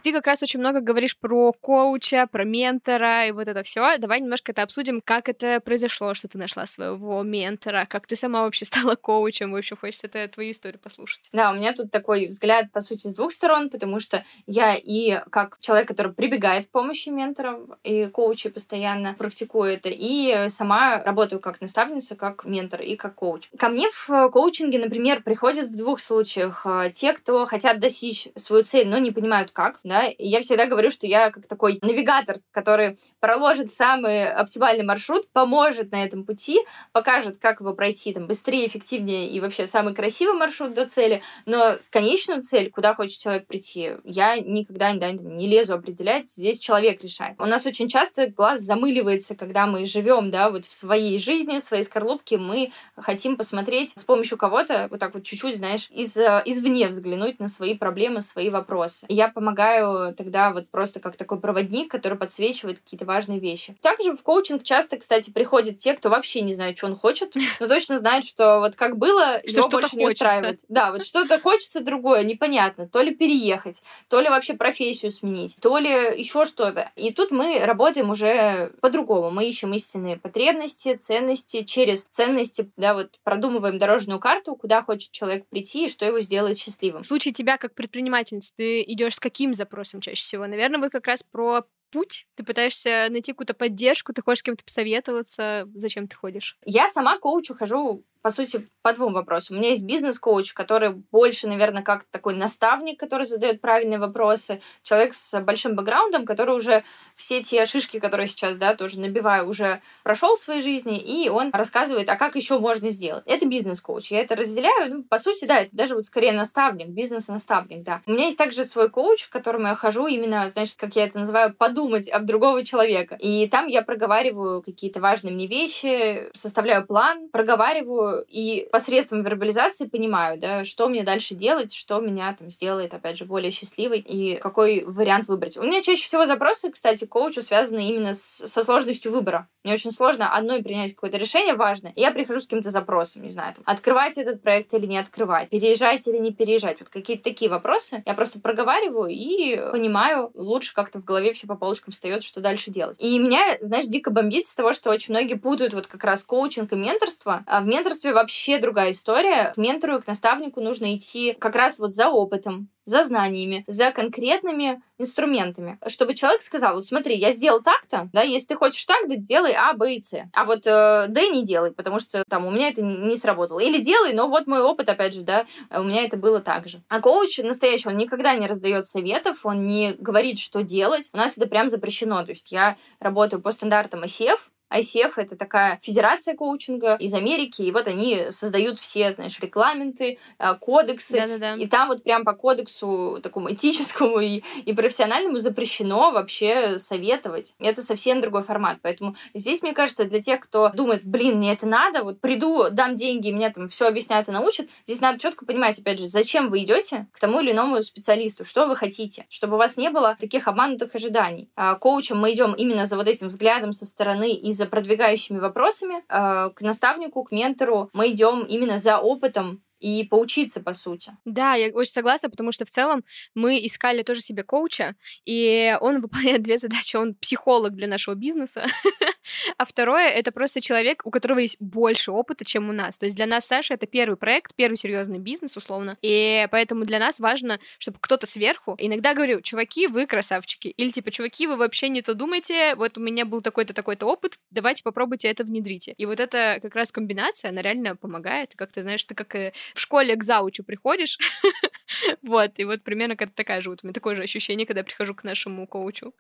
Ты как раз очень много говоришь про коуча, про ментора и вот это все. Давай немножко это обсудим, как это произошло, что ты нашла своего ментора, как ты сама вообще стала коучем. Вообще хочется это твою историю послушать. Да, у меня тут такой взгляд, по сути, с двух сторон, потому что я и как человек, который прибегает в помощи менторов и коучей постоянно практикую это, и сама работаю как наставница, как ментор и как коуч. Ко мне в коучинге, например, приходят в двух случаях а, те, кто хотят достичь свою цель, но не понимают как, да, и я всегда говорю, что я как такой навигатор, который проложит самый оптимальный маршрут, поможет на этом пути, покажет, как его пройти там быстрее, эффективнее и вообще самый красивый маршрут до цели, но конечную цель, куда хочет человек прийти, я никогда да, не лезу определять, здесь человек решает. У нас очень часто глаз замыливается, когда мы живем, да, вот в своей жизни, в своей скорлупке, мы хотим посмотреть с помощью кого-то, вот так вот чуть-чуть, знаешь, из, извне взглянуть на свои проблемы, свои вопросы. Я помогаю помогаю тогда вот просто как такой проводник, который подсвечивает какие-то важные вещи. Также в коучинг часто, кстати, приходят те, кто вообще не знает, что он хочет, но точно знает, что вот как было, что его больше не устраивает. Да, вот что-то хочется другое, непонятно. То ли переехать, то ли вообще профессию сменить, то ли еще что-то. И тут мы работаем уже по-другому. Мы ищем истинные потребности, ценности, через ценности, да, вот продумываем дорожную карту, куда хочет человек прийти и что его сделает счастливым. В случае тебя как предпринимательницы, ты идешь с каким запросом? Запросом чаще всего. Наверное, вы как раз про путь, ты пытаешься найти какую-то поддержку, ты хочешь с кем-то посоветоваться, зачем ты ходишь? Я сама коучу хожу по сути, по двум вопросам. У меня есть бизнес-коуч, который больше, наверное, как такой наставник, который задает правильные вопросы. Человек с большим бэкграундом, который уже все те шишки, которые сейчас, да, тоже набиваю, уже прошел в своей жизни, и он рассказывает, а как еще можно сделать. Это бизнес-коуч. Я это разделяю. Ну, по сути, да, это даже вот скорее наставник, бизнес-наставник, да. У меня есть также свой коуч, к которому я хожу именно, знаешь, как я это называю, подумать об другого человека. И там я проговариваю какие-то важные мне вещи, составляю план, проговариваю и посредством вербализации понимаю, да, что мне дальше делать, что меня там сделает, опять же, более счастливой и какой вариант выбрать. У меня чаще всего запросы, кстати, к коучу связаны именно с, со сложностью выбора. Мне очень сложно одной принять какое-то решение важное. Я прихожу с каким-то запросом, не знаю, там, открывать этот проект или не открывать, переезжать или не переезжать. Вот какие-то такие вопросы я просто проговариваю и понимаю, лучше как-то в голове все по полочкам встает, что дальше делать. И меня, знаешь, дико бомбит с того, что очень многие путают вот как раз коучинг и менторство. А в менторстве менторстве вообще другая история. К ментору, к наставнику нужно идти как раз вот за опытом, за знаниями, за конкретными инструментами, чтобы человек сказал, вот смотри, я сделал так-то, да, если ты хочешь так, да делай А, Б и С. А вот э, Д не делай, потому что там у меня это не сработало. Или делай, но вот мой опыт, опять же, да, у меня это было так же. А коуч настоящий, он никогда не раздает советов, он не говорит, что делать. У нас это прям запрещено. То есть я работаю по стандартам ICF, ICF — это такая федерация коучинга из Америки, и вот они создают все, знаешь, регламенты, э, кодексы, Да-да-да. и там вот прям по кодексу такому этическому и, и профессиональному запрещено вообще советовать. Это совсем другой формат, поэтому здесь, мне кажется, для тех, кто думает, блин, мне это надо, вот приду, дам деньги, меня там все объяснят и научат, здесь надо четко понимать, опять же, зачем вы идете к тому или иному специалисту, что вы хотите, чтобы у вас не было таких обманутых ожиданий. А коучем мы идем именно за вот этим взглядом со стороны и за продвигающими вопросами э, к наставнику, к ментору. Мы идем именно за опытом и поучиться, по сути. Да, я очень согласна, потому что в целом мы искали тоже себе коуча, и он выполняет две задачи. Он психолог для нашего бизнеса, а второе — это просто человек, у которого есть больше опыта, чем у нас. То есть для нас Саша — это первый проект, первый серьезный бизнес, условно, и поэтому для нас важно, чтобы кто-то сверху иногда говорил, чуваки, вы красавчики, или типа, чуваки, вы вообще не то думаете, вот у меня был такой-то, такой-то опыт, давайте попробуйте это внедрите. И вот эта как раз комбинация, она реально помогает, как ты знаешь, ты как э, в школе к заучу приходишь, вот, и вот примерно такая же, вот у меня такое же ощущение, когда я прихожу к нашему коучу.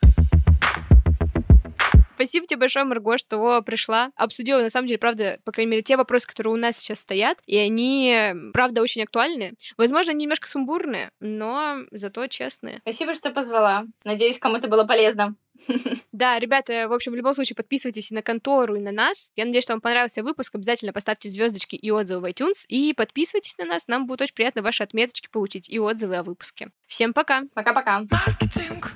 Спасибо тебе большое, Марго, что пришла. Обсудила, на самом деле, правда, по крайней мере, те вопросы, которые у нас сейчас стоят, и они, правда, очень актуальны. Возможно, они немножко сумбурные, но зато честные. Спасибо, что позвала. Надеюсь, кому-то было полезно. Да, ребята, в общем, в любом случае подписывайтесь на контору и на нас. Я надеюсь, что вам понравился выпуск. Обязательно поставьте звездочки и отзывы в iTunes. И подписывайтесь на нас. Нам будет очень приятно ваши отметочки получить и отзывы о выпуске. Всем пока. Пока-пока. Маркетинг.